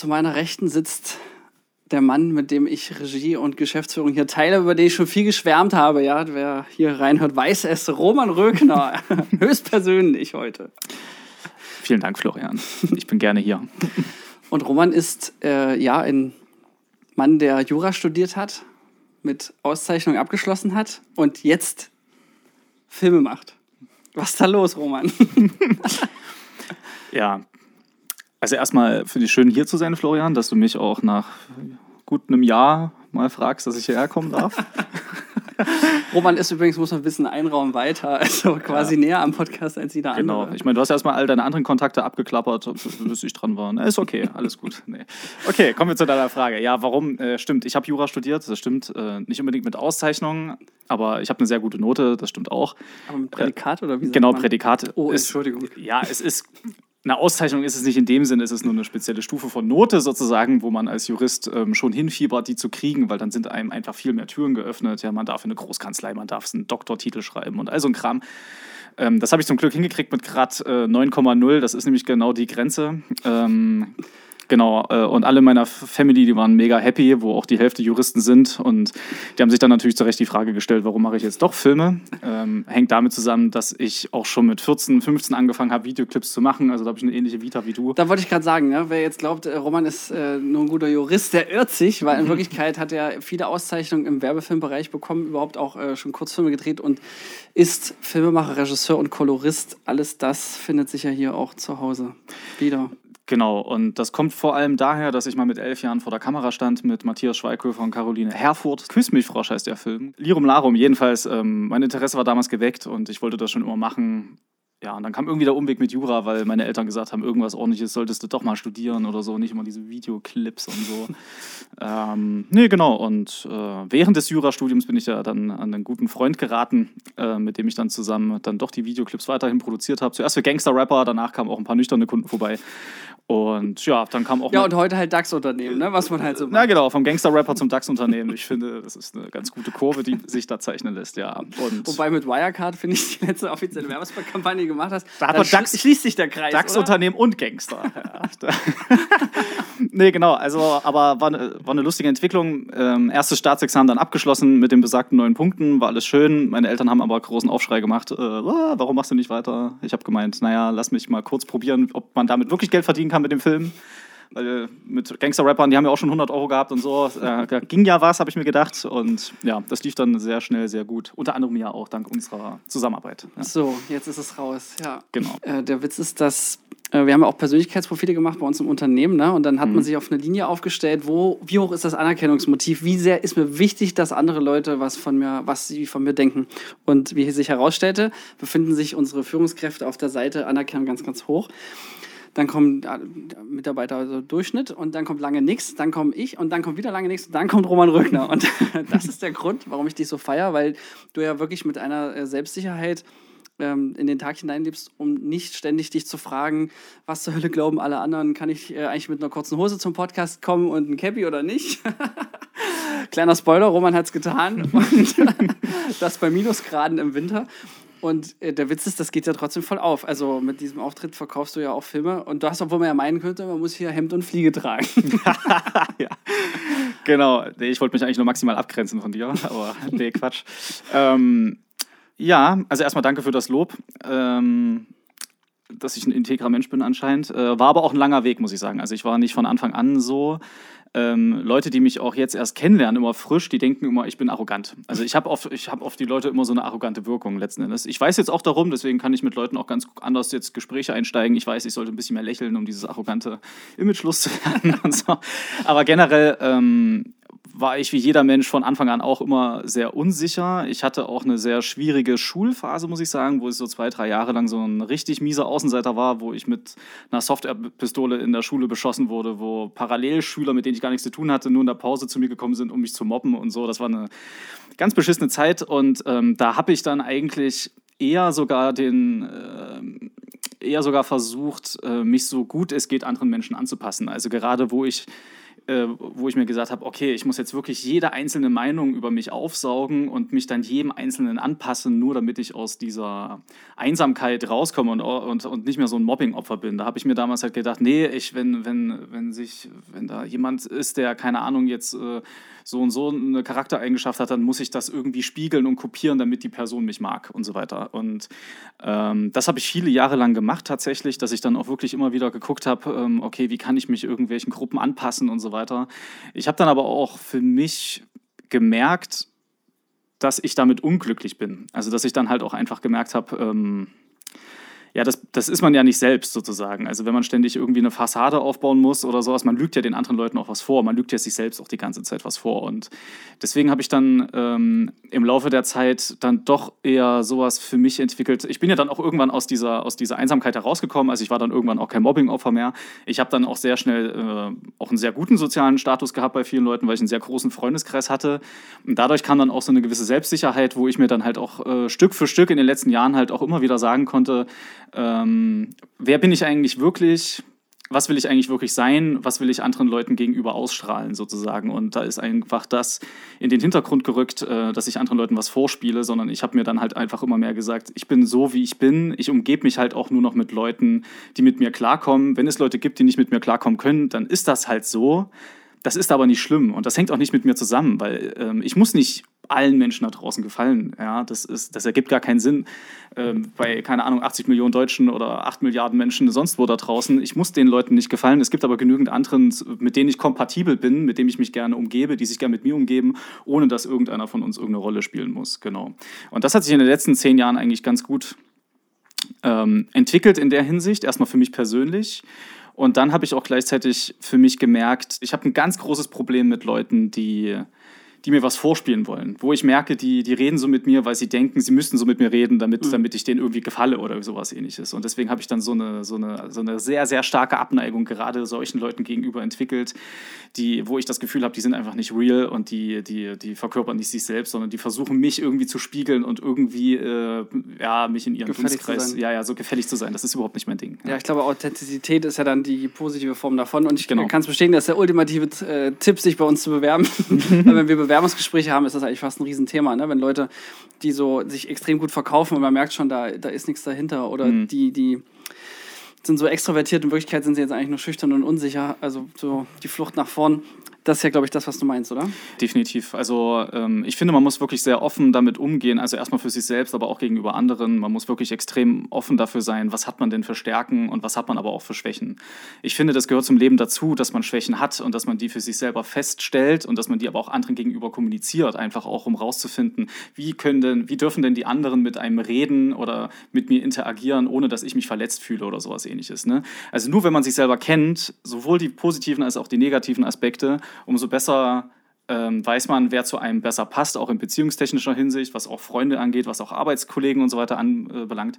zu meiner Rechten sitzt der Mann, mit dem ich Regie und Geschäftsführung hier teile, über den ich schon viel geschwärmt habe. Ja, wer hier reinhört, weiß es. Roman Röckner, höchstpersönlich heute. Vielen Dank, Florian. Ich bin gerne hier. Und Roman ist äh, ja ein Mann, der Jura studiert hat, mit Auszeichnung abgeschlossen hat und jetzt Filme macht. Was ist da los, Roman? ja, also erstmal finde ich schön hier zu sein, Florian, dass du mich auch nach gut einem Jahr mal fragst, dass ich hierher kommen darf. Roman ist übrigens, muss man wissen, ein Raum weiter, also quasi ja. näher am Podcast als jeder genau. andere. Ich meine, du hast erstmal all deine anderen Kontakte abgeklappert, bis ich dran war. Na, ist okay, alles gut. Nee. Okay, kommen wir zu deiner Frage. Ja, warum? Äh, stimmt, ich habe Jura studiert, das stimmt. Äh, nicht unbedingt mit Auszeichnung, aber ich habe eine sehr gute Note, das stimmt auch. Aber mit Prädikat äh, oder wie? Genau, Prädikat. Oh, Entschuldigung. Ist, ja, es ist eine Auszeichnung ist es nicht in dem Sinne, es ist nur eine spezielle Stufe von Note sozusagen, wo man als Jurist ähm, schon hinfiebert, die zu kriegen, weil dann sind einem einfach viel mehr Türen geöffnet. Ja, man darf in eine Großkanzlei, man darf einen Doktortitel schreiben und all so ein Kram. Ähm, das habe ich zum Glück hingekriegt mit Grad äh, 9,0. Das ist nämlich genau die Grenze. Ähm, Genau, äh, und alle meiner Family, die waren mega happy, wo auch die Hälfte Juristen sind. Und die haben sich dann natürlich zu Recht die Frage gestellt, warum mache ich jetzt doch Filme? Ähm, hängt damit zusammen, dass ich auch schon mit 14, 15 angefangen habe, Videoclips zu machen. Also da habe ich eine ähnliche Vita wie du. Da wollte ich gerade sagen, ne? wer jetzt glaubt, äh, Roman ist äh, nur ein guter Jurist, der irrt sich, weil in Wirklichkeit hat er viele Auszeichnungen im Werbefilmbereich bekommen, überhaupt auch äh, schon Kurzfilme gedreht und ist Filmemacher, Regisseur und Kolorist. Alles das findet sich ja hier auch zu Hause wieder. Genau, und das kommt vor allem daher, dass ich mal mit elf Jahren vor der Kamera stand mit Matthias Schweighöfer und Caroline Herfurth. Küss mich, Frosch heißt der Film. Lirum Larum, jedenfalls, ähm, mein Interesse war damals geweckt und ich wollte das schon immer machen. Ja, und dann kam irgendwie der Umweg mit Jura, weil meine Eltern gesagt haben, irgendwas ordentliches solltest du doch mal studieren oder so, nicht immer diese Videoclips und so. ähm, nee, genau. Und äh, während des Jurastudiums bin ich ja dann an einen guten Freund geraten, äh, mit dem ich dann zusammen dann doch die Videoclips weiterhin produziert habe. Zuerst für Gangster-Rapper, danach kamen auch ein paar nüchterne Kunden vorbei. Und ja, dann kam auch. Ja, und heute halt DAX-Unternehmen, ne? was man halt so macht. Na genau, vom Gangster-Rapper zum DAX-Unternehmen. Ich finde, das ist eine ganz gute Kurve, die sich da zeichnen lässt, ja. Und Wobei mit Wirecard, finde ich, die letzte offizielle Werbekampagne gemacht hast. Da hat man DAX, schließt sich der Kreis. DAX-Unternehmen und Gangster. ja. nee, genau. Also, aber war eine, war eine lustige Entwicklung. Ähm, erstes Staatsexamen dann abgeschlossen mit den besagten neun Punkten. War alles schön. Meine Eltern haben aber großen Aufschrei gemacht. Äh, ah, warum machst du nicht weiter? Ich habe gemeint, naja, lass mich mal kurz probieren, ob man damit wirklich Geld verdienen kann mit dem Film. Weil mit Gangster-Rappern, die haben ja auch schon 100 Euro gehabt und so. Äh, da ging ja was, habe ich mir gedacht. Und ja, das lief dann sehr schnell, sehr gut. Unter anderem ja auch dank unserer Zusammenarbeit. Ja. So, jetzt ist es raus. Ja. Genau. Äh, der Witz ist, dass äh, wir haben ja auch Persönlichkeitsprofile gemacht bei uns im Unternehmen, ne? Und dann hat mhm. man sich auf eine Linie aufgestellt, wo, wie hoch ist das Anerkennungsmotiv? Wie sehr ist mir wichtig, dass andere Leute was von mir, was sie von mir denken? Und wie sich herausstellte, befinden sich unsere Führungskräfte auf der Seite Anerkennung ganz, ganz hoch dann kommt äh, Mitarbeiter also Durchschnitt und dann kommt lange nichts, dann komme ich und dann kommt wieder lange nichts und dann kommt Roman Rückner. Und das ist der Grund, warum ich dich so feier, weil du ja wirklich mit einer äh, Selbstsicherheit ähm, in den Tag hineinlebst, um nicht ständig dich zu fragen, was zur Hölle glauben alle anderen, kann ich äh, eigentlich mit einer kurzen Hose zum Podcast kommen und ein Cappy oder nicht? Kleiner Spoiler, Roman hat es getan und das bei Minusgraden im Winter. Und äh, der Witz ist, das geht ja trotzdem voll auf. Also mit diesem Auftritt verkaufst du ja auch Filme. Und du hast, obwohl man ja meinen könnte, man muss hier Hemd und Fliege tragen. ja. Genau. Ich wollte mich eigentlich nur maximal abgrenzen von dir, aber nee, Quatsch. ähm, ja, also erstmal danke für das Lob. Ähm, dass ich ein integrer Mensch bin anscheinend. Äh, war aber auch ein langer Weg, muss ich sagen. Also ich war nicht von Anfang an so ähm, Leute, die mich auch jetzt erst kennenlernen, immer frisch, die denken immer, ich bin arrogant. Also ich habe oft, hab oft die Leute immer so eine arrogante Wirkung letzten Endes. Ich weiß jetzt auch darum, deswegen kann ich mit Leuten auch ganz anders jetzt Gespräche einsteigen. Ich weiß, ich sollte ein bisschen mehr lächeln, um dieses arrogante Image loszuwerden und so. Aber generell ähm, war ich wie jeder Mensch von Anfang an auch immer sehr unsicher. Ich hatte auch eine sehr schwierige Schulphase, muss ich sagen, wo ich so zwei, drei Jahre lang so ein richtig mieser Außenseiter war, wo ich mit einer Softwarepistole in der Schule beschossen wurde, wo Parallelschüler, mit denen ich gar nichts zu tun hatte, nur in der Pause zu mir gekommen sind, um mich zu mobben und so. Das war eine ganz beschissene Zeit und ähm, da habe ich dann eigentlich eher sogar den äh, eher sogar versucht, äh, mich so gut es geht anderen Menschen anzupassen. Also gerade wo ich äh, wo ich mir gesagt habe, okay, ich muss jetzt wirklich jede einzelne Meinung über mich aufsaugen und mich dann jedem Einzelnen anpassen, nur damit ich aus dieser Einsamkeit rauskomme und, und, und nicht mehr so ein Mobbing-Opfer bin. Da habe ich mir damals halt gedacht, nee, ich, wenn, wenn, wenn sich, wenn da jemand ist, der, keine Ahnung, jetzt äh, so und so eine Charaktereigenschaft hat, dann muss ich das irgendwie spiegeln und kopieren, damit die Person mich mag und so weiter. Und ähm, das habe ich viele Jahre lang gemacht tatsächlich, dass ich dann auch wirklich immer wieder geguckt habe, ähm, okay, wie kann ich mich irgendwelchen Gruppen anpassen und so weiter. Ich habe dann aber auch für mich gemerkt, dass ich damit unglücklich bin. Also dass ich dann halt auch einfach gemerkt habe, ähm, ja, das, das ist man ja nicht selbst sozusagen. Also wenn man ständig irgendwie eine Fassade aufbauen muss oder sowas, man lügt ja den anderen Leuten auch was vor. Man lügt ja sich selbst auch die ganze Zeit was vor. Und deswegen habe ich dann ähm, im Laufe der Zeit dann doch eher sowas für mich entwickelt. Ich bin ja dann auch irgendwann aus dieser, aus dieser Einsamkeit herausgekommen. Also ich war dann irgendwann auch kein Mobbing-Opfer mehr. Ich habe dann auch sehr schnell äh, auch einen sehr guten sozialen Status gehabt bei vielen Leuten, weil ich einen sehr großen Freundeskreis hatte. Und dadurch kam dann auch so eine gewisse Selbstsicherheit, wo ich mir dann halt auch äh, Stück für Stück in den letzten Jahren halt auch immer wieder sagen konnte, ähm, wer bin ich eigentlich wirklich? Was will ich eigentlich wirklich sein? Was will ich anderen Leuten gegenüber ausstrahlen, sozusagen? Und da ist einfach das in den Hintergrund gerückt, äh, dass ich anderen Leuten was vorspiele, sondern ich habe mir dann halt einfach immer mehr gesagt, ich bin so, wie ich bin. Ich umgebe mich halt auch nur noch mit Leuten, die mit mir klarkommen. Wenn es Leute gibt, die nicht mit mir klarkommen können, dann ist das halt so. Das ist aber nicht schlimm und das hängt auch nicht mit mir zusammen, weil ähm, ich muss nicht allen Menschen da draußen gefallen. Ja, das, ist, das ergibt gar keinen Sinn ähm, bei, keine Ahnung, 80 Millionen Deutschen oder 8 Milliarden Menschen sonst wo da draußen. Ich muss den Leuten nicht gefallen. Es gibt aber genügend anderen, mit denen ich kompatibel bin, mit denen ich mich gerne umgebe, die sich gerne mit mir umgeben, ohne dass irgendeiner von uns irgendeine Rolle spielen muss. Genau. Und das hat sich in den letzten zehn Jahren eigentlich ganz gut ähm, entwickelt in der Hinsicht, erstmal für mich persönlich. Und dann habe ich auch gleichzeitig für mich gemerkt, ich habe ein ganz großes Problem mit Leuten, die die mir was vorspielen wollen, wo ich merke, die, die reden so mit mir, weil sie denken, sie müssten so mit mir reden, damit, mhm. damit ich denen irgendwie gefalle oder sowas ähnliches. Und deswegen habe ich dann so eine, so, eine, so eine sehr, sehr starke Abneigung gerade solchen Leuten gegenüber entwickelt, die, wo ich das Gefühl habe, die sind einfach nicht real und die, die, die verkörpern nicht sich selbst, sondern die versuchen mich irgendwie zu spiegeln und irgendwie äh, ja, mich in ihren Dunstkreis, ja, ja, so gefällig zu sein. Das ist überhaupt nicht mein Ding. Ja, ja ich glaube, Authentizität ist ja dann die positive Form davon. Und ich genau. kann es bestätigen, dass der ultimative äh, Tipp, sich bei uns zu bewerben. Wenn wir Bewerbungsgespräche haben, ist das eigentlich fast ein Riesenthema. Ne? Wenn Leute, die so sich extrem gut verkaufen und man merkt schon, da, da ist nichts dahinter oder mhm. die, die sind so extrovertiert, in Wirklichkeit sind sie jetzt eigentlich nur schüchtern und unsicher. Also so die Flucht nach vorn. Das ist ja, glaube ich, das, was du meinst, oder? Definitiv. Also ähm, ich finde, man muss wirklich sehr offen damit umgehen. Also erstmal für sich selbst, aber auch gegenüber anderen. Man muss wirklich extrem offen dafür sein, was hat man denn für Stärken und was hat man aber auch für Schwächen. Ich finde, das gehört zum Leben dazu, dass man Schwächen hat und dass man die für sich selber feststellt und dass man die aber auch anderen gegenüber kommuniziert, einfach auch um rauszufinden, wie können denn, wie dürfen denn die anderen mit einem reden oder mit mir interagieren, ohne dass ich mich verletzt fühle oder sowas ähnliches. Ne? Also nur wenn man sich selber kennt, sowohl die positiven als auch die negativen Aspekte, umso besser ähm, weiß man, wer zu einem besser passt, auch in beziehungstechnischer Hinsicht, was auch Freunde angeht, was auch Arbeitskollegen und so weiter anbelangt.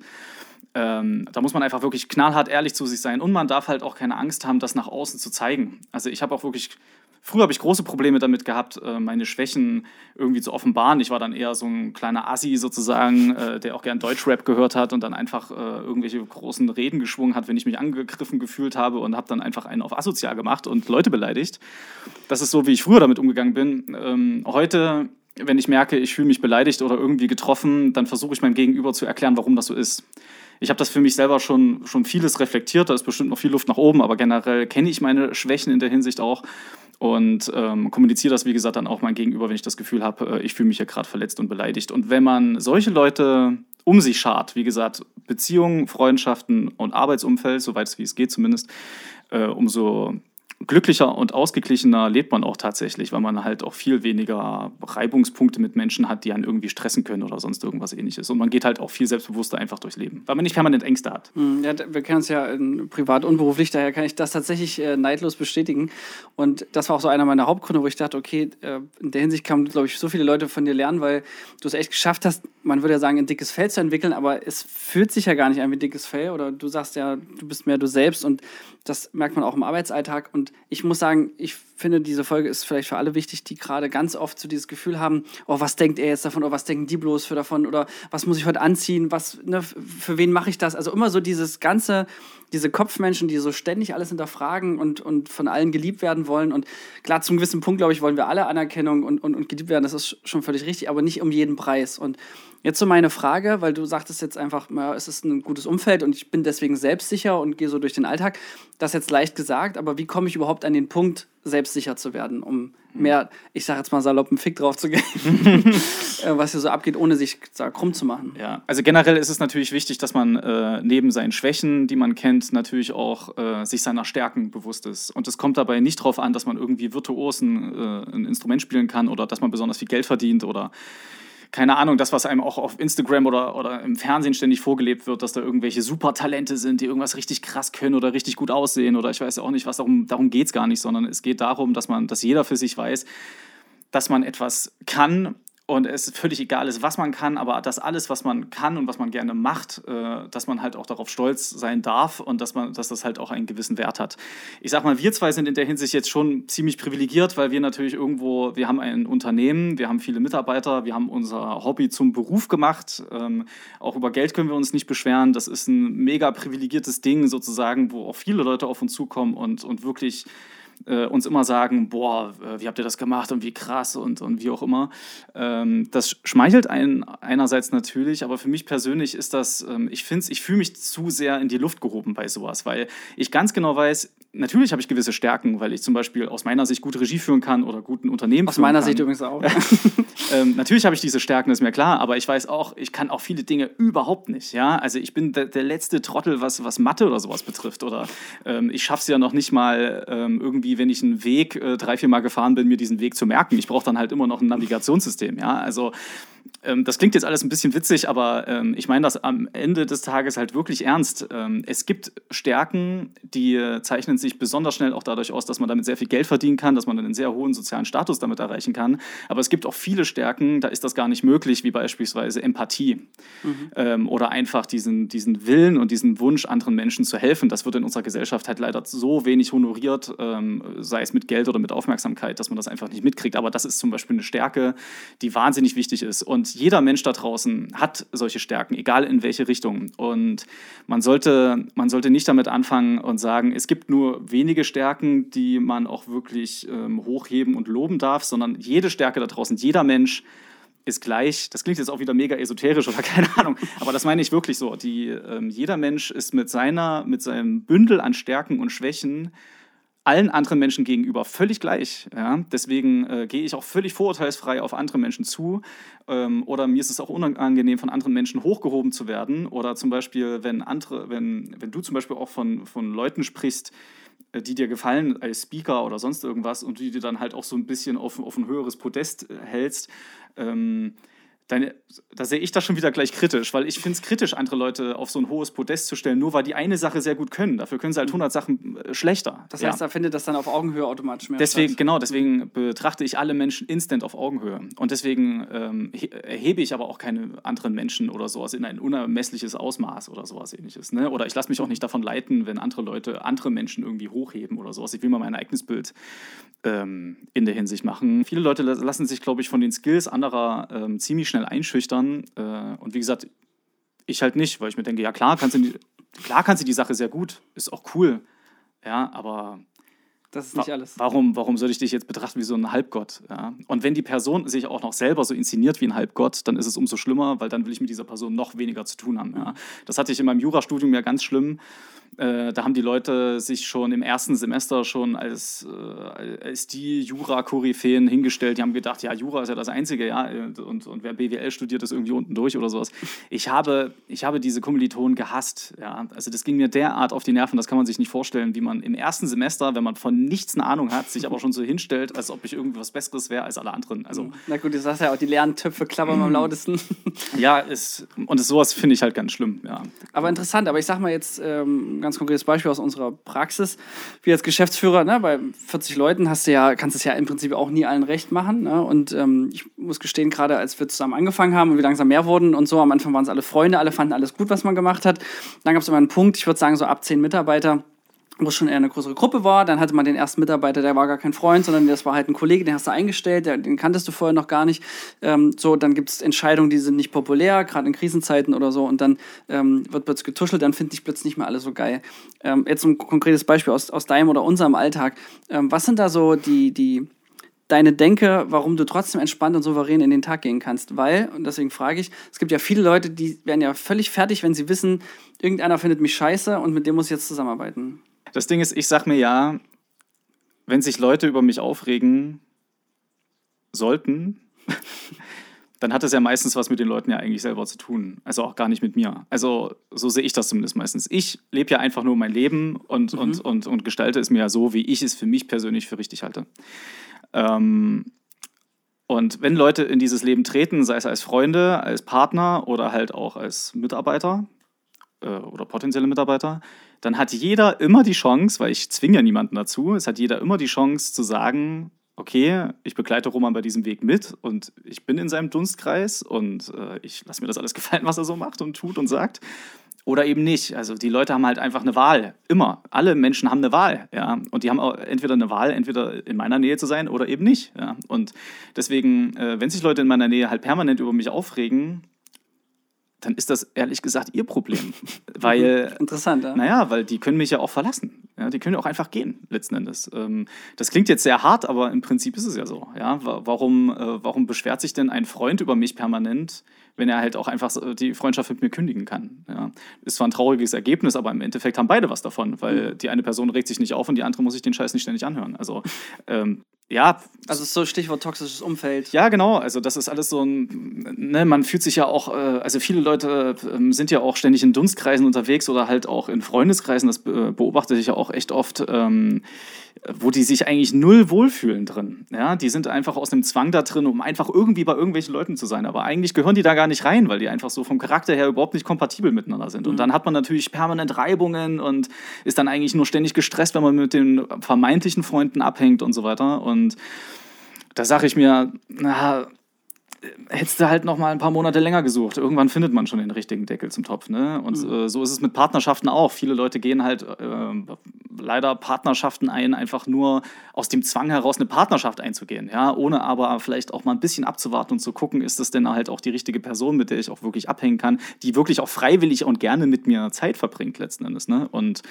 Ähm, da muss man einfach wirklich knallhart ehrlich zu sich sein und man darf halt auch keine Angst haben, das nach außen zu zeigen. Also ich habe auch wirklich Früher habe ich große Probleme damit gehabt, äh, meine Schwächen irgendwie zu offenbaren. Ich war dann eher so ein kleiner Assi sozusagen, äh, der auch gern Deutschrap gehört hat und dann einfach äh, irgendwelche großen Reden geschwungen hat, wenn ich mich angegriffen gefühlt habe und habe dann einfach einen auf asozial gemacht und Leute beleidigt. Das ist so, wie ich früher damit umgegangen bin. Ähm, heute wenn ich merke, ich fühle mich beleidigt oder irgendwie getroffen, dann versuche ich meinem Gegenüber zu erklären, warum das so ist. Ich habe das für mich selber schon, schon vieles reflektiert, da ist bestimmt noch viel Luft nach oben, aber generell kenne ich meine Schwächen in der Hinsicht auch und ähm, kommuniziere das, wie gesagt, dann auch mein Gegenüber, wenn ich das Gefühl habe, äh, ich fühle mich ja gerade verletzt und beleidigt. Und wenn man solche Leute um sich schart, wie gesagt, Beziehungen, Freundschaften und Arbeitsumfeld, soweit es wie es geht zumindest, äh, umso glücklicher und ausgeglichener lebt man auch tatsächlich, weil man halt auch viel weniger Reibungspunkte mit Menschen hat, die einen irgendwie stressen können oder sonst irgendwas ähnliches. Und man geht halt auch viel selbstbewusster einfach durchs Leben, weil man nicht permanent Ängste hat. Hm, ja, wir kennen uns ja privat und beruflich, daher kann ich das tatsächlich äh, neidlos bestätigen. Und das war auch so einer meiner Hauptgründe, wo ich dachte, okay, äh, in der Hinsicht kann, glaube ich, so viele Leute von dir lernen, weil du es echt geschafft hast, man würde ja sagen, ein dickes Fell zu entwickeln, aber es fühlt sich ja gar nicht an wie dickes Fell. Oder du sagst ja, du bist mehr du selbst und das merkt man auch im Arbeitsalltag. Und ich muss sagen, ich finde, diese Folge ist vielleicht für alle wichtig, die gerade ganz oft so dieses Gefühl haben, oh, was denkt er jetzt davon, oder was denken die bloß für davon, oder was muss ich heute anziehen, was, ne, für wen mache ich das? Also immer so dieses ganze, diese Kopfmenschen, die so ständig alles hinterfragen und, und von allen geliebt werden wollen. Und klar, zum gewissen Punkt, glaube ich, wollen wir alle Anerkennung und, und, und geliebt werden, das ist schon völlig richtig, aber nicht um jeden Preis. Und jetzt so meine Frage, weil du sagtest jetzt einfach, ja, es ist ein gutes Umfeld und ich bin deswegen selbstsicher und gehe so durch den Alltag. Das ist jetzt leicht gesagt, aber wie komme ich überhaupt an den Punkt, selbstsicher zu werden, um mehr, ich sage jetzt mal salopp, einen Fick drauf zu geben, äh, was hier so abgeht, ohne sich sag, krumm zu machen. Ja, also generell ist es natürlich wichtig, dass man äh, neben seinen Schwächen, die man kennt, natürlich auch äh, sich seiner Stärken bewusst ist. Und es kommt dabei nicht darauf an, dass man irgendwie virtuos ein, äh, ein Instrument spielen kann oder dass man besonders viel Geld verdient oder keine Ahnung, das, was einem auch auf Instagram oder, oder im Fernsehen ständig vorgelebt wird, dass da irgendwelche Supertalente sind, die irgendwas richtig krass können oder richtig gut aussehen oder ich weiß auch nicht, was. Darum, darum geht es gar nicht, sondern es geht darum, dass man, dass jeder für sich weiß, dass man etwas kann und es völlig egal ist, was man kann, aber dass alles, was man kann und was man gerne macht, äh, dass man halt auch darauf stolz sein darf und dass, man, dass das halt auch einen gewissen Wert hat. Ich sag mal, wir zwei sind in der Hinsicht jetzt schon ziemlich privilegiert, weil wir natürlich irgendwo, wir haben ein Unternehmen, wir haben viele Mitarbeiter, wir haben unser Hobby zum Beruf gemacht. Ähm, auch über Geld können wir uns nicht beschweren. Das ist ein mega privilegiertes Ding sozusagen, wo auch viele Leute auf uns zukommen und, und wirklich äh, uns immer sagen, boah, äh, wie habt ihr das gemacht und wie krass und, und wie auch immer. Ähm, das schmeichelt einen einerseits natürlich, aber für mich persönlich ist das, ähm, ich finde ich fühle mich zu sehr in die Luft gehoben bei sowas, weil ich ganz genau weiß, natürlich habe ich gewisse Stärken, weil ich zum Beispiel aus meiner Sicht gut Regie führen kann oder guten Unternehmen Aus meiner kann. Sicht übrigens auch. ähm, natürlich habe ich diese Stärken, ist mir klar, aber ich weiß auch, ich kann auch viele Dinge überhaupt nicht. Ja? Also ich bin der, der letzte Trottel, was, was Mathe oder sowas betrifft. Oder ähm, ich schaffe es ja noch nicht mal ähm, irgendwie, wenn ich einen Weg äh, drei, vier Mal gefahren bin, mir diesen Weg zu merken. Ich brauche dann halt immer noch ein Navigationssystem. Ja? Also das klingt jetzt alles ein bisschen witzig, aber ähm, ich meine das am Ende des Tages halt wirklich ernst. Ähm, es gibt Stärken, die äh, zeichnen sich besonders schnell auch dadurch aus, dass man damit sehr viel Geld verdienen kann, dass man einen sehr hohen sozialen Status damit erreichen kann. Aber es gibt auch viele Stärken, da ist das gar nicht möglich, wie beispielsweise Empathie mhm. ähm, oder einfach diesen, diesen Willen und diesen Wunsch, anderen Menschen zu helfen. Das wird in unserer Gesellschaft halt leider so wenig honoriert, ähm, sei es mit Geld oder mit Aufmerksamkeit, dass man das einfach nicht mitkriegt. Aber das ist zum Beispiel eine Stärke, die wahnsinnig wichtig ist. Und jeder Mensch da draußen hat solche Stärken, egal in welche Richtung. Und man sollte, man sollte nicht damit anfangen und sagen, es gibt nur wenige Stärken, die man auch wirklich ähm, hochheben und loben darf, sondern jede Stärke da draußen, jeder Mensch ist gleich. Das klingt jetzt auch wieder mega esoterisch oder keine Ahnung, aber das meine ich wirklich so. Die, ähm, jeder Mensch ist mit, seiner, mit seinem Bündel an Stärken und Schwächen allen anderen Menschen gegenüber völlig gleich. Ja? Deswegen äh, gehe ich auch völlig vorurteilsfrei auf andere Menschen zu. Ähm, oder mir ist es auch unangenehm, von anderen Menschen hochgehoben zu werden. Oder zum Beispiel, wenn andere, wenn, wenn du zum Beispiel auch von, von Leuten sprichst, äh, die dir gefallen als Speaker oder sonst irgendwas und die dir dann halt auch so ein bisschen auf, auf ein höheres Podest äh, hältst, ähm, Deine, da sehe ich das schon wieder gleich kritisch, weil ich finde es kritisch, andere Leute auf so ein hohes Podest zu stellen, nur weil die eine Sache sehr gut können. Dafür können sie halt 100 Sachen äh, schlechter. Das heißt, ja. da findet das dann auf Augenhöhe automatisch mehr deswegen, statt. Genau, deswegen betrachte ich alle Menschen instant auf Augenhöhe. Und deswegen ähm, erhebe ich aber auch keine anderen Menschen oder sowas in ein unermessliches Ausmaß oder sowas ähnliches. Ne? Oder ich lasse mich auch nicht davon leiten, wenn andere Leute andere Menschen irgendwie hochheben oder sowas. Ich will mal mein eigenes Bild ähm, in der Hinsicht machen. Viele Leute lassen sich, glaube ich, von den Skills anderer ähm, ziemlich schnell einschüchtern. Äh, und wie gesagt, ich halt nicht, weil ich mir denke, ja klar, kannst du die, klar kannst du die Sache sehr gut, ist auch cool. Ja, aber das ist nicht wa alles. Warum, warum soll ich dich jetzt betrachten wie so ein Halbgott? Ja? Und wenn die Person sich auch noch selber so inszeniert wie ein Halbgott, dann ist es umso schlimmer, weil dann will ich mit dieser Person noch weniger zu tun haben. Ja? Das hatte ich in meinem Jurastudium ja ganz schlimm. Äh, da haben die Leute sich schon im ersten Semester schon als, äh, als die Jura-Koryphäen hingestellt. Die haben gedacht, ja, Jura ist ja das Einzige, ja, und, und wer BWL studiert, ist irgendwie unten durch oder sowas. Ich habe, ich habe diese Kommilitonen gehasst, ja. Also das ging mir derart auf die Nerven, das kann man sich nicht vorstellen, wie man im ersten Semester, wenn man von nichts eine Ahnung hat, sich aber schon so hinstellt, als ob ich irgendwas Besseres wäre als alle anderen. Also, Na gut, du sagst ja auch, die Lerntöpfe klappern am lautesten. ja, ist, und das, sowas finde ich halt ganz schlimm, ja. Aber interessant, aber ich sag mal jetzt, ähm, ganz konkretes Beispiel aus unserer Praxis. Wie als Geschäftsführer, ne, bei 40 Leuten hast du ja, kannst du es ja im Prinzip auch nie allen recht machen. Ne? Und ähm, ich muss gestehen, gerade als wir zusammen angefangen haben und wir langsam mehr wurden und so, am Anfang waren es alle Freunde, alle fanden alles gut, was man gemacht hat. Dann gab es immer einen Punkt, ich würde sagen, so ab 10 Mitarbeiter wo es schon eher eine größere Gruppe war. Dann hatte man den ersten Mitarbeiter, der war gar kein Freund, sondern das war halt ein Kollege, den hast du eingestellt, den kanntest du vorher noch gar nicht. Ähm, so, dann gibt es Entscheidungen, die sind nicht populär, gerade in Krisenzeiten oder so, und dann ähm, wird plötzlich getuschelt, dann finde ich plötzlich nicht mehr alles so geil. Ähm, jetzt ein konkretes Beispiel aus, aus deinem oder unserem Alltag. Ähm, was sind da so die, die, deine Denke, warum du trotzdem entspannt und souverän in den Tag gehen kannst. Weil, und deswegen frage ich, es gibt ja viele Leute, die werden ja völlig fertig, wenn sie wissen, irgendeiner findet mich scheiße und mit dem muss ich jetzt zusammenarbeiten. Das Ding ist, ich sag mir ja, wenn sich Leute über mich aufregen sollten, dann hat das ja meistens was mit den Leuten ja eigentlich selber zu tun. Also auch gar nicht mit mir. Also so sehe ich das zumindest meistens. Ich lebe ja einfach nur mein Leben und, mhm. und, und, und gestalte es mir ja so, wie ich es für mich persönlich für richtig halte. Ähm, und wenn Leute in dieses Leben treten, sei es als Freunde, als Partner oder halt auch als Mitarbeiter äh, oder potenzielle Mitarbeiter, dann hat jeder immer die Chance, weil ich zwinge ja niemanden dazu, es hat jeder immer die Chance zu sagen, okay, ich begleite Roman bei diesem Weg mit und ich bin in seinem Dunstkreis und äh, ich lasse mir das alles gefallen, was er so macht und tut und sagt. Oder eben nicht. Also die Leute haben halt einfach eine Wahl. Immer. Alle Menschen haben eine Wahl. Ja? Und die haben auch entweder eine Wahl, entweder in meiner Nähe zu sein oder eben nicht. Ja? Und deswegen, äh, wenn sich Leute in meiner Nähe halt permanent über mich aufregen, dann ist das ehrlich gesagt ihr Problem. weil, Interessant, ja. Naja, weil die können mich ja auch verlassen. Ja, die können ja auch einfach gehen, letzten Endes. Ähm, das klingt jetzt sehr hart, aber im Prinzip ist es ja so. Ja? Warum, äh, warum beschwert sich denn ein Freund über mich permanent, wenn er halt auch einfach die Freundschaft mit mir kündigen kann? Ja? Ist zwar ein trauriges Ergebnis, aber im Endeffekt haben beide was davon, weil mhm. die eine Person regt sich nicht auf und die andere muss sich den Scheiß nicht ständig anhören. Also ähm, ja. Also so Stichwort toxisches Umfeld. Ja, genau. Also das ist alles so ein, ne, man fühlt sich ja auch, äh, also viele Leute äh, sind ja auch ständig in Dunstkreisen unterwegs oder halt auch in Freundeskreisen, das äh, beobachte ich ja auch echt oft, ähm, wo die sich eigentlich null wohlfühlen drin. Ja, die sind einfach aus einem Zwang da drin, um einfach irgendwie bei irgendwelchen Leuten zu sein. Aber eigentlich gehören die da gar nicht rein, weil die einfach so vom Charakter her überhaupt nicht kompatibel miteinander sind. Und mhm. dann hat man natürlich permanent Reibungen und ist dann eigentlich nur ständig gestresst, wenn man mit den vermeintlichen Freunden abhängt und so weiter. Und da sage ich mir, na, hättest du halt noch mal ein paar Monate länger gesucht. Irgendwann findet man schon den richtigen Deckel zum Topf. Ne? Und mhm. äh, so ist es mit Partnerschaften auch. Viele Leute gehen halt äh, leider Partnerschaften ein, einfach nur aus dem Zwang heraus eine Partnerschaft einzugehen. Ja? Ohne aber vielleicht auch mal ein bisschen abzuwarten und zu gucken, ist das denn halt auch die richtige Person, mit der ich auch wirklich abhängen kann, die wirklich auch freiwillig und gerne mit mir Zeit verbringt letzten Endes. Ne? Und,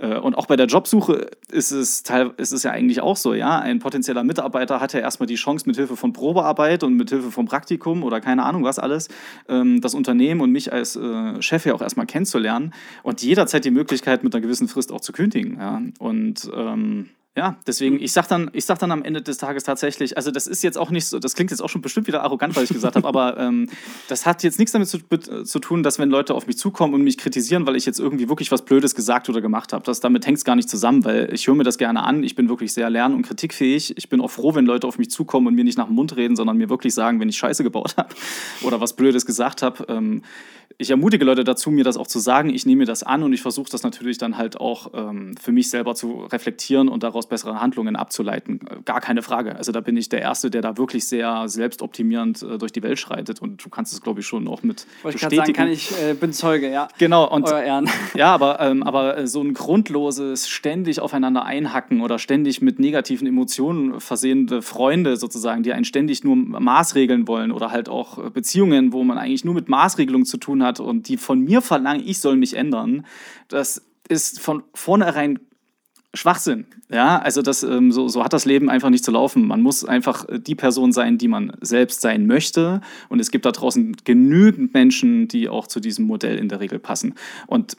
äh, und auch bei der Jobsuche ist es, teil, ist es ja eigentlich auch so. Ja? Ein potenzieller Mitarbeiter hat ja erstmal die Chance, mit Hilfe von Probearbeit und mit Hilfe von Praktikum oder keine Ahnung was alles, ähm, das Unternehmen und mich als äh, Chef ja auch erstmal kennenzulernen und jederzeit die Möglichkeit mit einer gewissen Frist auch zu kündigen. Ja? Und ähm, ja, deswegen, ich sag dann, ich sag dann am Ende des Tages tatsächlich, also das ist jetzt auch nicht so, das klingt jetzt auch schon bestimmt wieder arrogant, was ich gesagt habe, aber ähm, das hat jetzt nichts damit zu, zu, tun, dass wenn Leute auf mich zukommen und mich kritisieren, weil ich jetzt irgendwie wirklich was Blödes gesagt oder gemacht habe. Damit hängt es gar nicht zusammen, weil ich höre mir das gerne an. Ich bin wirklich sehr lern- und kritikfähig. Ich bin auch froh, wenn Leute auf mich zukommen und mir nicht nach dem Mund reden, sondern mir wirklich sagen, wenn ich Scheiße gebaut habe oder was Blödes gesagt habe. Ähm, ich ermutige Leute dazu, mir das auch zu sagen. Ich nehme mir das an und ich versuche das natürlich dann halt auch ähm, für mich selber zu reflektieren und daraus bessere Handlungen abzuleiten. Gar keine Frage. Also da bin ich der Erste, der da wirklich sehr selbstoptimierend äh, durch die Welt schreitet und du kannst es, glaube ich, schon auch mit Wollte bestätigen. Ich sagen, kann ich, äh, bin Zeuge, ja. Genau. Und, Euer Ehren. Ja, aber, ähm, aber äh, so ein grundloses, ständig aufeinander einhacken oder ständig mit negativen Emotionen versehende Freunde sozusagen, die einen ständig nur maßregeln wollen oder halt auch Beziehungen, wo man eigentlich nur mit Maßregelung zu tun hat und die von mir verlangen, ich soll mich ändern, das ist von vornherein Schwachsinn. Ja, also das, ähm, so, so hat das Leben einfach nicht zu laufen. Man muss einfach äh, die Person sein, die man selbst sein möchte. Und es gibt da draußen genügend Menschen, die auch zu diesem Modell in der Regel passen. Und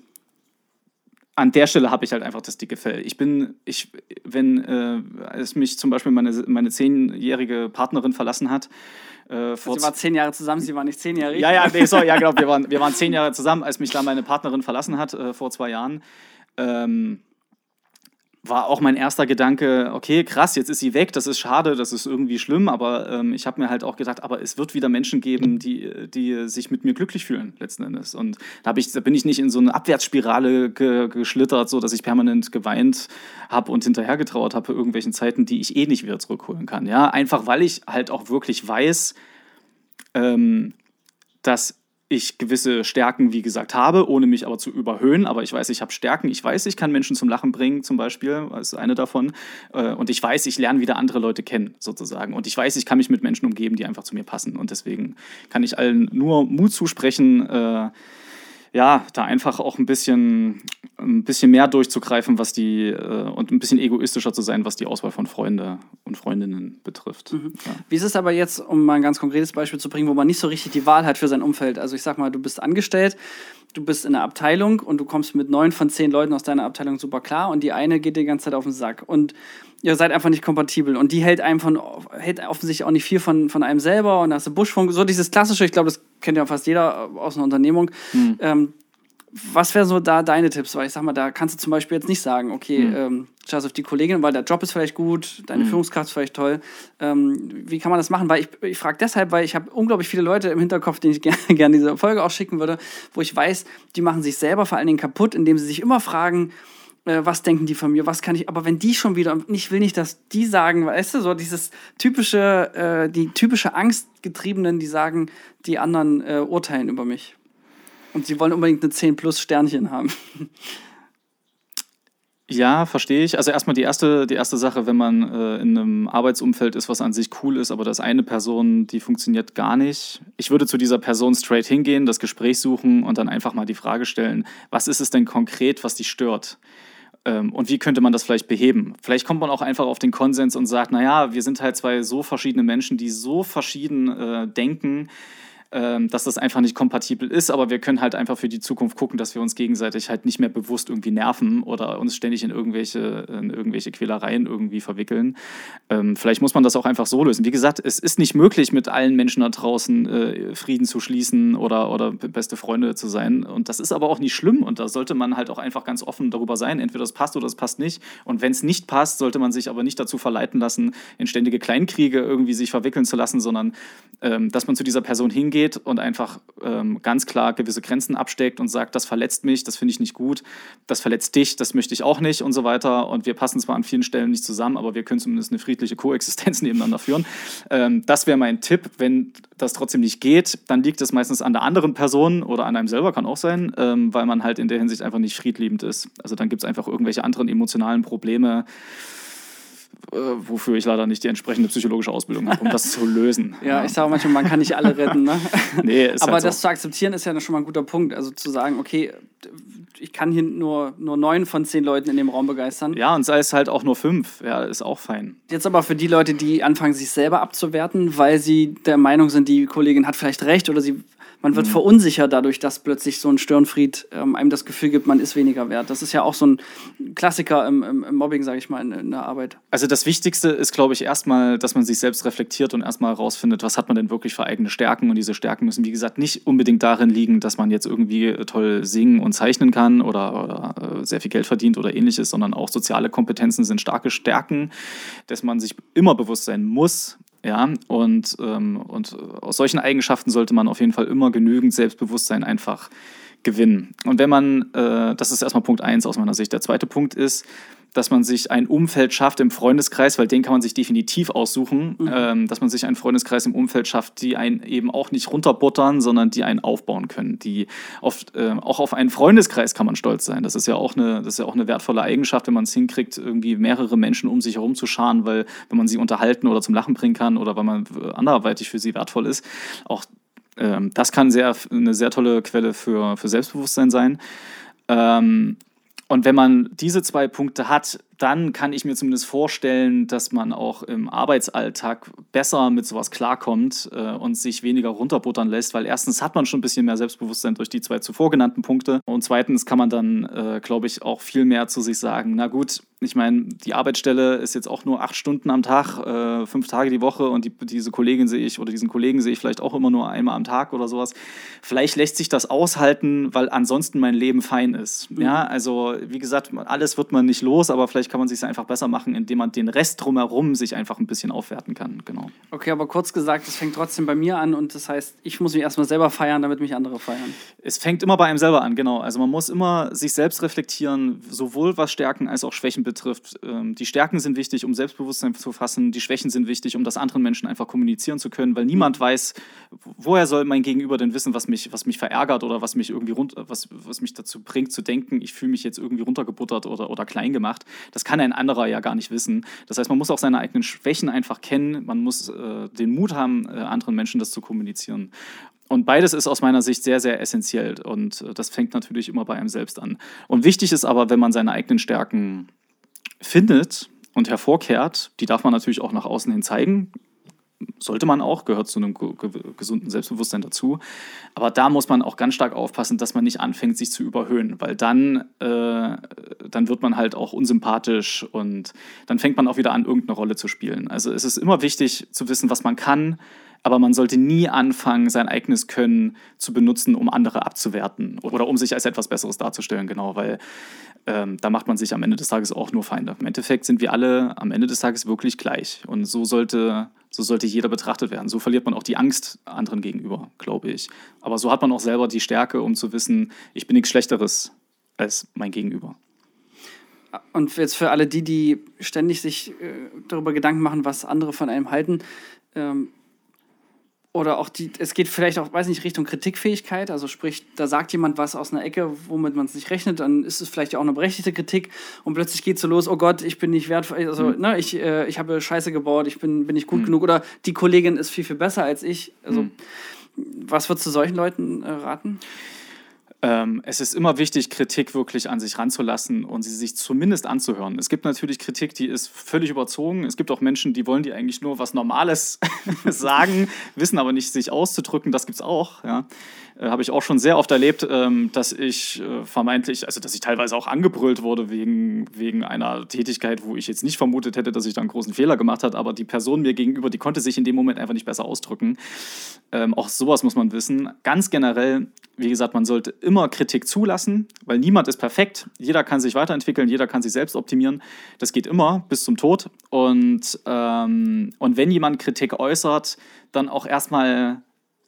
an der Stelle habe ich halt einfach das dicke Fell. Ich bin, ich, wenn äh, es mich zum Beispiel meine, meine zehnjährige Partnerin verlassen hat, äh, vor sie war zehn Jahre zusammen, sie war nicht zehnjährig. Ja, ja, nee, sorry, ja, genau, wir waren, wir waren zehn Jahre zusammen, als mich da meine Partnerin verlassen hat, äh, vor zwei Jahren. Ähm, war auch mein erster Gedanke, okay, krass, jetzt ist sie weg, das ist schade, das ist irgendwie schlimm, aber ähm, ich habe mir halt auch gedacht, aber es wird wieder Menschen geben, die, die sich mit mir glücklich fühlen, letzten Endes. Und da, ich, da bin ich nicht in so eine Abwärtsspirale ge, geschlittert, so dass ich permanent geweint habe und hinterhergetrauert habe irgendwelchen Zeiten, die ich eh nicht wieder zurückholen kann. Ja, einfach weil ich halt auch wirklich weiß, ähm, dass ich gewisse Stärken, wie gesagt, habe, ohne mich aber zu überhöhen. Aber ich weiß, ich habe Stärken. Ich weiß, ich kann Menschen zum Lachen bringen, zum Beispiel, das ist eine davon. Äh, und ich weiß, ich lerne wieder andere Leute kennen, sozusagen. Und ich weiß, ich kann mich mit Menschen umgeben, die einfach zu mir passen. Und deswegen kann ich allen nur Mut zusprechen, äh, ja, da einfach auch ein bisschen, ein bisschen mehr durchzugreifen, was die äh, und ein bisschen egoistischer zu sein, was die Auswahl von Freunde und Freundinnen betrifft. Mhm. Ja. Wie ist es aber jetzt, um mal ein ganz konkretes Beispiel zu bringen, wo man nicht so richtig die Wahl hat für sein Umfeld? Also ich sag mal, du bist angestellt, du bist in einer Abteilung und du kommst mit neun von zehn Leuten aus deiner Abteilung super klar und die eine geht dir die ganze Zeit auf den Sack. Und ihr seid einfach nicht kompatibel. Und die hält einem von, hält offensichtlich auch nicht viel von, von einem selber. Und da hast du Buschfunk, so dieses klassische, ich glaube, das kennt ja fast jeder aus einer Unternehmung. Mhm. Ähm, was wären so da deine Tipps? Weil ich sag mal, da kannst du zum Beispiel jetzt nicht sagen, okay, mhm. ähm, scheiß auf die Kollegin, weil der Job ist vielleicht gut, deine mhm. Führungskraft ist vielleicht toll. Ähm, wie kann man das machen? Weil ich, ich frage deshalb, weil ich habe unglaublich viele Leute im Hinterkopf, denen ich gerne gern diese Folge auch schicken würde, wo ich weiß, die machen sich selber vor allen Dingen kaputt, indem sie sich immer fragen, äh, was denken die von mir, was kann ich, aber wenn die schon wieder, ich will nicht, dass die sagen, weißt du, so dieses typische, äh, die typische Angstgetriebenen, die sagen, die anderen äh, urteilen über mich. Und sie wollen unbedingt eine 10 plus Sternchen haben. Ja, verstehe ich. Also erstmal die erste, die erste Sache, wenn man äh, in einem Arbeitsumfeld ist, was an sich cool ist, aber das eine Person, die funktioniert gar nicht. Ich würde zu dieser Person straight hingehen, das Gespräch suchen und dann einfach mal die Frage stellen, was ist es denn konkret, was die stört? Ähm, und wie könnte man das vielleicht beheben? Vielleicht kommt man auch einfach auf den Konsens und sagt, naja, wir sind halt zwei so verschiedene Menschen, die so verschieden äh, denken dass das einfach nicht kompatibel ist, aber wir können halt einfach für die Zukunft gucken, dass wir uns gegenseitig halt nicht mehr bewusst irgendwie nerven oder uns ständig in irgendwelche, in irgendwelche Quälereien irgendwie verwickeln. Ähm, vielleicht muss man das auch einfach so lösen. Wie gesagt, es ist nicht möglich, mit allen Menschen da draußen äh, Frieden zu schließen oder, oder beste Freunde zu sein. Und das ist aber auch nicht schlimm und da sollte man halt auch einfach ganz offen darüber sein. Entweder das passt oder das passt nicht. Und wenn es nicht passt, sollte man sich aber nicht dazu verleiten lassen, in ständige Kleinkriege irgendwie sich verwickeln zu lassen, sondern ähm, dass man zu dieser Person hingeht hingeht und einfach ähm, ganz klar gewisse Grenzen absteckt und sagt, das verletzt mich, das finde ich nicht gut, das verletzt dich, das möchte ich auch nicht und so weiter. Und wir passen zwar an vielen Stellen nicht zusammen, aber wir können zumindest eine friedliche Koexistenz nebeneinander führen. Ähm, das wäre mein Tipp. Wenn das trotzdem nicht geht, dann liegt es meistens an der anderen Person oder an einem selber, kann auch sein, ähm, weil man halt in der Hinsicht einfach nicht friedliebend ist. Also dann gibt es einfach irgendwelche anderen emotionalen Probleme äh, wofür ich leider nicht die entsprechende psychologische Ausbildung habe, um das zu lösen. Ja, ja. ich sage manchmal, man kann nicht alle retten. Ne? nee, ist Aber halt das so. zu akzeptieren ist ja schon mal ein guter Punkt. Also zu sagen, okay, ich kann hier nur, nur neun von zehn Leuten in dem Raum begeistern. Ja, und sei es halt auch nur fünf, ja, ist auch fein. Jetzt aber für die Leute, die anfangen, sich selber abzuwerten, weil sie der Meinung sind, die Kollegin hat vielleicht recht oder sie man wird mhm. verunsichert dadurch, dass plötzlich so ein Störenfried ähm, einem das Gefühl gibt, man ist weniger wert. Das ist ja auch so ein Klassiker im, im, im Mobbing, sage ich mal, in, in, der Arbeit. Also das Wichtigste ist, glaube ich, erstmal, dass man sich selbst reflektiert und erstmal herausfindet, was hat man denn wirklich für eigene Stärken. Und diese Stärken müssen, wie gesagt, nicht unbedingt darin liegen, dass man jetzt irgendwie toll singen und zeichnen kann oder, oder äh, sehr viel Geld verdient oder ähnliches, sondern auch soziale Kompetenzen sind starke Stärken, dass man sich immer bewusst sein muss, ja, und, ähm, und aus solchen Eigenschaften sollte man auf jeden Fall immer genügend Selbstbewusstsein einfach gewinnen. Und wenn man, äh, das ist erstmal Punkt 1 aus meiner Sicht. Der zweite Punkt ist, dass man sich ein Umfeld schafft im Freundeskreis, weil den kann man sich definitiv aussuchen, mhm. ähm, dass man sich einen Freundeskreis im Umfeld schafft, die einen eben auch nicht runterbuttern, sondern die einen aufbauen können. Die oft, äh, auch auf einen Freundeskreis kann man stolz sein. Das ist ja auch eine, das ist ja auch eine wertvolle Eigenschaft, wenn man es hinkriegt, irgendwie mehrere Menschen um sich herum zu scharen, weil wenn man sie unterhalten oder zum Lachen bringen kann oder weil man anderweitig für sie wertvoll ist. Auch ähm, das kann sehr, eine sehr tolle Quelle für, für Selbstbewusstsein sein. Ähm, und wenn man diese zwei Punkte hat, dann kann ich mir zumindest vorstellen, dass man auch im Arbeitsalltag besser mit sowas klarkommt äh, und sich weniger runterbuttern lässt, weil erstens hat man schon ein bisschen mehr Selbstbewusstsein durch die zwei zuvor genannten Punkte und zweitens kann man dann, äh, glaube ich, auch viel mehr zu sich sagen, na gut, ich meine, die Arbeitsstelle ist jetzt auch nur acht Stunden am Tag, äh, fünf Tage die Woche und die, diese Kollegin sehe ich oder diesen Kollegen sehe ich vielleicht auch immer nur einmal am Tag oder sowas. Vielleicht lässt sich das aushalten, weil ansonsten mein Leben fein ist. Mhm. Ja, also wie gesagt, alles wird man nicht los, aber vielleicht vielleicht kann man sich einfach besser machen, indem man den Rest drumherum sich einfach ein bisschen aufwerten kann. Genau. Okay, aber kurz gesagt, es fängt trotzdem bei mir an und das heißt, ich muss mich erstmal selber feiern, damit mich andere feiern. Es fängt immer bei einem selber an, genau. Also man muss immer sich selbst reflektieren, sowohl was Stärken als auch Schwächen betrifft. Ähm, die Stärken sind wichtig, um Selbstbewusstsein zu fassen, die Schwächen sind wichtig, um das anderen Menschen einfach kommunizieren zu können, weil niemand weiß, woher soll mein Gegenüber denn wissen, was mich, was mich verärgert oder was mich irgendwie runter, was, was mich dazu bringt zu denken, ich fühle mich jetzt irgendwie runtergebuttert oder, oder klein gemacht. Das kann ein anderer ja gar nicht wissen. Das heißt, man muss auch seine eigenen Schwächen einfach kennen, man muss äh, den Mut haben, äh, anderen Menschen das zu kommunizieren. Und beides ist aus meiner Sicht sehr, sehr essentiell. Und äh, das fängt natürlich immer bei einem selbst an. Und wichtig ist aber, wenn man seine eigenen Stärken findet und hervorkehrt, die darf man natürlich auch nach außen hin zeigen sollte man auch, gehört zu einem gesunden Selbstbewusstsein dazu. Aber da muss man auch ganz stark aufpassen, dass man nicht anfängt, sich zu überhöhen, weil dann, äh, dann wird man halt auch unsympathisch und dann fängt man auch wieder an, irgendeine Rolle zu spielen. Also es ist immer wichtig zu wissen, was man kann, aber man sollte nie anfangen, sein eigenes Können zu benutzen, um andere abzuwerten oder um sich als etwas Besseres darzustellen, genau, weil ähm, da macht man sich am Ende des Tages auch nur Feinde. Im Endeffekt sind wir alle am Ende des Tages wirklich gleich und so sollte, so sollte jeder betrachtet werden. So verliert man auch die Angst anderen gegenüber, glaube ich. Aber so hat man auch selber die Stärke, um zu wissen, ich bin nichts Schlechteres als mein Gegenüber. Und jetzt für alle die, die ständig sich äh, darüber Gedanken machen, was andere von einem halten, ähm, oder auch die, es geht vielleicht auch, weiß nicht, Richtung Kritikfähigkeit. Also sprich, da sagt jemand was aus einer Ecke, womit man es nicht rechnet, dann ist es vielleicht auch eine berechtigte Kritik und plötzlich geht es so los, oh Gott, ich bin nicht wertvoll, also mhm. ne, ich, äh, ich habe Scheiße gebaut, ich bin, bin nicht gut mhm. genug oder die Kollegin ist viel, viel besser als ich. Also mhm. was würdest du solchen Leuten äh, raten? Ähm, es ist immer wichtig, Kritik wirklich an sich ranzulassen und sie sich zumindest anzuhören. Es gibt natürlich Kritik, die ist völlig überzogen. Es gibt auch Menschen, die wollen die eigentlich nur was Normales sagen, wissen aber nicht, sich auszudrücken. Das gibt es auch. Ja. Äh, Habe ich auch schon sehr oft erlebt, ähm, dass ich äh, vermeintlich, also dass ich teilweise auch angebrüllt wurde wegen, wegen einer Tätigkeit, wo ich jetzt nicht vermutet hätte, dass ich da einen großen Fehler gemacht habe, aber die Person mir gegenüber, die konnte sich in dem Moment einfach nicht besser ausdrücken. Ähm, auch sowas muss man wissen. Ganz generell, wie gesagt, man sollte immer Kritik zulassen, weil niemand ist perfekt. Jeder kann sich weiterentwickeln, jeder kann sich selbst optimieren. Das geht immer bis zum Tod. Und, ähm, und wenn jemand Kritik äußert, dann auch erstmal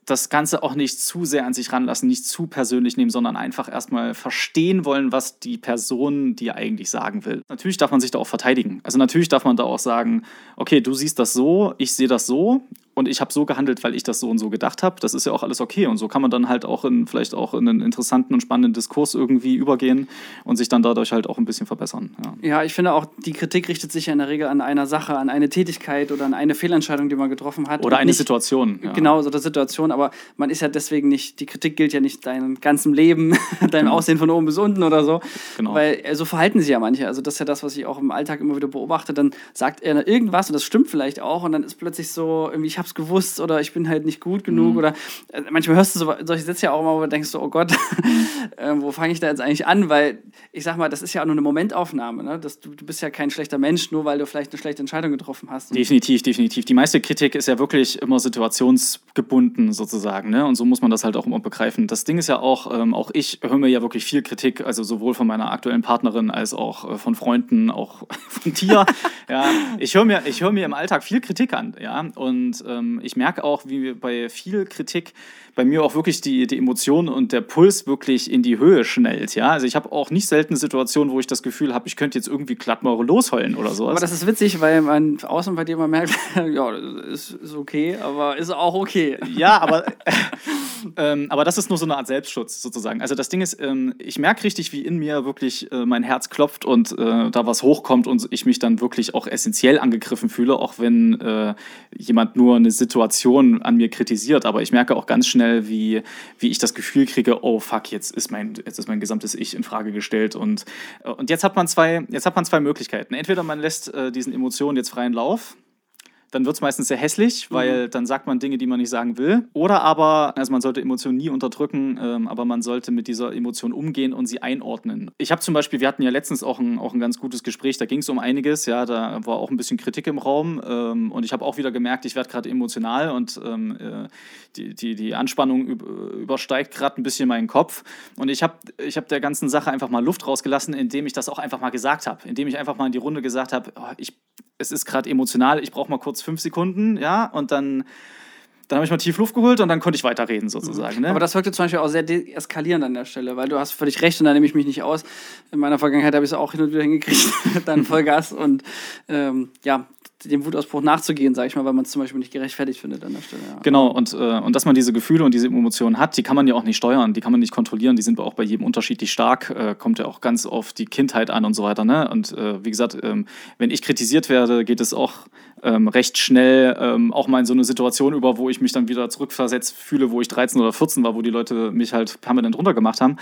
das Ganze auch nicht zu sehr an sich ranlassen, nicht zu persönlich nehmen, sondern einfach erstmal verstehen wollen, was die Person dir eigentlich sagen will. Natürlich darf man sich da auch verteidigen. Also natürlich darf man da auch sagen, okay, du siehst das so, ich sehe das so und ich habe so gehandelt, weil ich das so und so gedacht habe. Das ist ja auch alles okay. Und so kann man dann halt auch in, vielleicht auch in einen interessanten und spannenden Diskurs irgendwie übergehen und sich dann dadurch halt auch ein bisschen verbessern. Ja, ja ich finde auch, die Kritik richtet sich ja in der Regel an einer Sache, an eine Tätigkeit oder an eine Fehlentscheidung, die man getroffen hat. Oder eine nicht, Situation. Ja. Genau, so eine Situation. Aber man ist ja deswegen nicht, die Kritik gilt ja nicht deinem ganzen Leben, deinem genau. Aussehen von oben bis unten oder so. Genau. Weil äh, so verhalten sich ja manche. Also das ist ja das, was ich auch im Alltag immer wieder beobachte. Dann sagt er irgendwas und das stimmt vielleicht auch und dann ist plötzlich so, irgendwie, ich habe es gewusst oder ich bin halt nicht gut genug mhm. oder äh, manchmal hörst du so, solche Sätze ja auch immer, wo du denkst so, oh Gott, äh, wo fange ich da jetzt eigentlich an? Weil ich sag mal, das ist ja auch nur eine Momentaufnahme. Ne? Das, du, du bist ja kein schlechter Mensch, nur weil du vielleicht eine schlechte Entscheidung getroffen hast. Definitiv, definitiv. Die meiste Kritik ist ja wirklich immer situationsgebunden sozusagen. Ne? Und so muss man das halt auch immer begreifen. Das Ding ist ja auch, ähm, auch ich höre mir ja wirklich viel Kritik, also sowohl von meiner aktuellen Partnerin als auch äh, von Freunden, auch von dir. ja, ich höre mir, hör mir im Alltag viel Kritik an. Ja? Und ähm, ich merke auch, wie bei viel Kritik bei mir auch wirklich die, die Emotionen und der Puls wirklich in die Höhe schnellt. Ja? Also ich habe auch nicht selten Situationen, wo ich das Gefühl habe, ich könnte jetzt irgendwie glatt mal losheulen oder sowas. Aber das ist witzig, weil man außen bei dir mal merkt, ja, ist, ist okay, aber ist auch okay. Ja, aber, ähm, aber das ist nur so eine Art Selbstschutz sozusagen. Also das Ding ist, ähm, ich merke richtig, wie in mir wirklich äh, mein Herz klopft und äh, da was hochkommt und ich mich dann wirklich auch essentiell angegriffen fühle, auch wenn äh, jemand nur eine Situation an mir kritisiert. Aber ich merke auch ganz schnell, schnell, wie, wie ich das Gefühl kriege, oh fuck, jetzt ist mein, jetzt ist mein gesamtes Ich in Frage gestellt. Und, und jetzt, hat man zwei, jetzt hat man zwei Möglichkeiten. Entweder man lässt äh, diesen Emotionen jetzt freien Lauf dann wird es meistens sehr hässlich, weil mhm. dann sagt man Dinge, die man nicht sagen will. Oder aber, also man sollte Emotionen nie unterdrücken, ähm, aber man sollte mit dieser Emotion umgehen und sie einordnen. Ich habe zum Beispiel, wir hatten ja letztens auch ein, auch ein ganz gutes Gespräch, da ging es um einiges, ja, da war auch ein bisschen Kritik im Raum ähm, und ich habe auch wieder gemerkt, ich werde gerade emotional und ähm, äh, die, die, die Anspannung übersteigt gerade ein bisschen meinen Kopf. Und ich habe ich hab der ganzen Sache einfach mal Luft rausgelassen, indem ich das auch einfach mal gesagt habe, indem ich einfach mal in die Runde gesagt habe, oh, ich es ist gerade emotional, ich brauche mal kurz fünf Sekunden, ja, und dann, dann habe ich mal tief Luft geholt und dann konnte ich weiterreden sozusagen. Ne? Aber das wirkte zum Beispiel auch sehr deeskalierend an der Stelle, weil du hast völlig recht und da nehme ich mich nicht aus. In meiner Vergangenheit habe ich es auch hin und wieder hingekriegt, dann Vollgas und ähm, ja, dem Wutausbruch nachzugehen, sage ich mal, weil man es zum Beispiel nicht gerechtfertigt findet an der Stelle. Ja. Genau, und, äh, und dass man diese Gefühle und diese Emotionen hat, die kann man ja auch nicht steuern, die kann man nicht kontrollieren, die sind auch bei jedem unterschiedlich stark, äh, kommt ja auch ganz auf die Kindheit an und so weiter. Ne? Und äh, wie gesagt, ähm, wenn ich kritisiert werde, geht es auch ähm, recht schnell ähm, auch mal in so eine Situation über, wo ich mich dann wieder zurückversetzt fühle, wo ich 13 oder 14 war, wo die Leute mich halt permanent runtergemacht haben.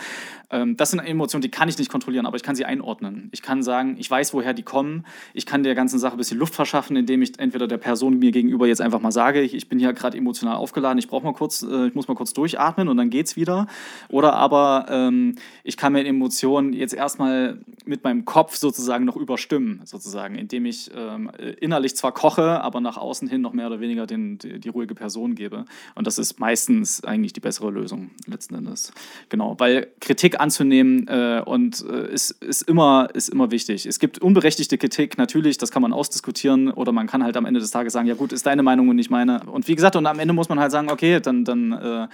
Ähm, das sind Emotionen, die kann ich nicht kontrollieren, aber ich kann sie einordnen. Ich kann sagen, ich weiß, woher die kommen. Ich kann der ganzen Sache ein bisschen Luft verschaffen, indem ich entweder der Person mir gegenüber jetzt einfach mal sage, ich, ich bin hier gerade emotional aufgeladen, ich brauche mal kurz, äh, ich muss mal kurz durchatmen und dann geht's wieder. Oder aber ähm, ich kann mir Emotionen jetzt erstmal mit meinem Kopf sozusagen noch überstimmen, sozusagen, indem ich ähm, innerlich zwar koche, aber nach außen hin noch mehr oder weniger den, die, die ruhige Person gebe. Und das ist meistens eigentlich die bessere Lösung letzten Endes. Genau, weil Kritik anzunehmen äh, und äh, ist, ist, immer, ist immer wichtig. Es gibt unberechtigte Kritik, natürlich, das kann man ausdiskutieren oder man kann halt am Ende des Tages sagen, ja gut, ist deine Meinung und nicht meine. Und wie gesagt, und am Ende muss man halt sagen, okay, dann, dann äh,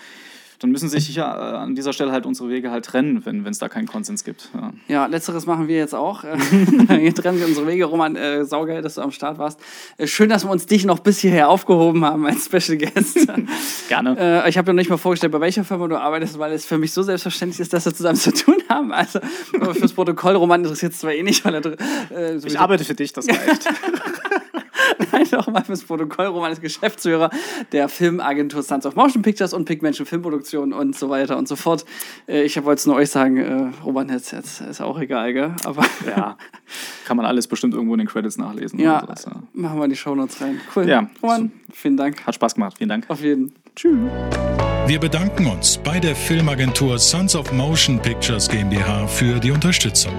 dann müssen sich ja äh, an dieser Stelle halt unsere Wege halt trennen, wenn es da keinen Konsens gibt. Ja. ja. letzteres machen wir jetzt auch. Hier trennen wir unsere Wege. Roman, äh, saugeil, dass du am Start warst. Äh, schön, dass wir uns dich noch bis hierher aufgehoben haben als Special Guest. Gerne. Äh, ich habe dir noch nicht mal vorgestellt, bei welcher Firma du arbeitest, weil es für mich so selbstverständlich ist, dass wir zusammen zu tun haben. Also fürs Protokoll, Roman interessiert es zwar eh nicht, weil er... Äh, ich arbeite für dich, das reicht. Nein, nochmal fürs Protokoll. Roman ist Geschäftsführer der Filmagentur Sons of Motion Pictures und Pigmentation Filmproduktion und so weiter und so fort. Äh, ich wollte es nur euch sagen, äh, Roman jetzt, jetzt ist auch egal, gell? Aber ja, kann man alles bestimmt irgendwo in den Credits nachlesen. Ja, sowas, ja. machen wir in die Shownotes rein. Cool. Ja, Roman, vielen Dank. Hat Spaß gemacht. Vielen Dank. Auf jeden. Tschüss. Wir bedanken uns bei der Filmagentur Sons of Motion Pictures GmbH für die Unterstützung.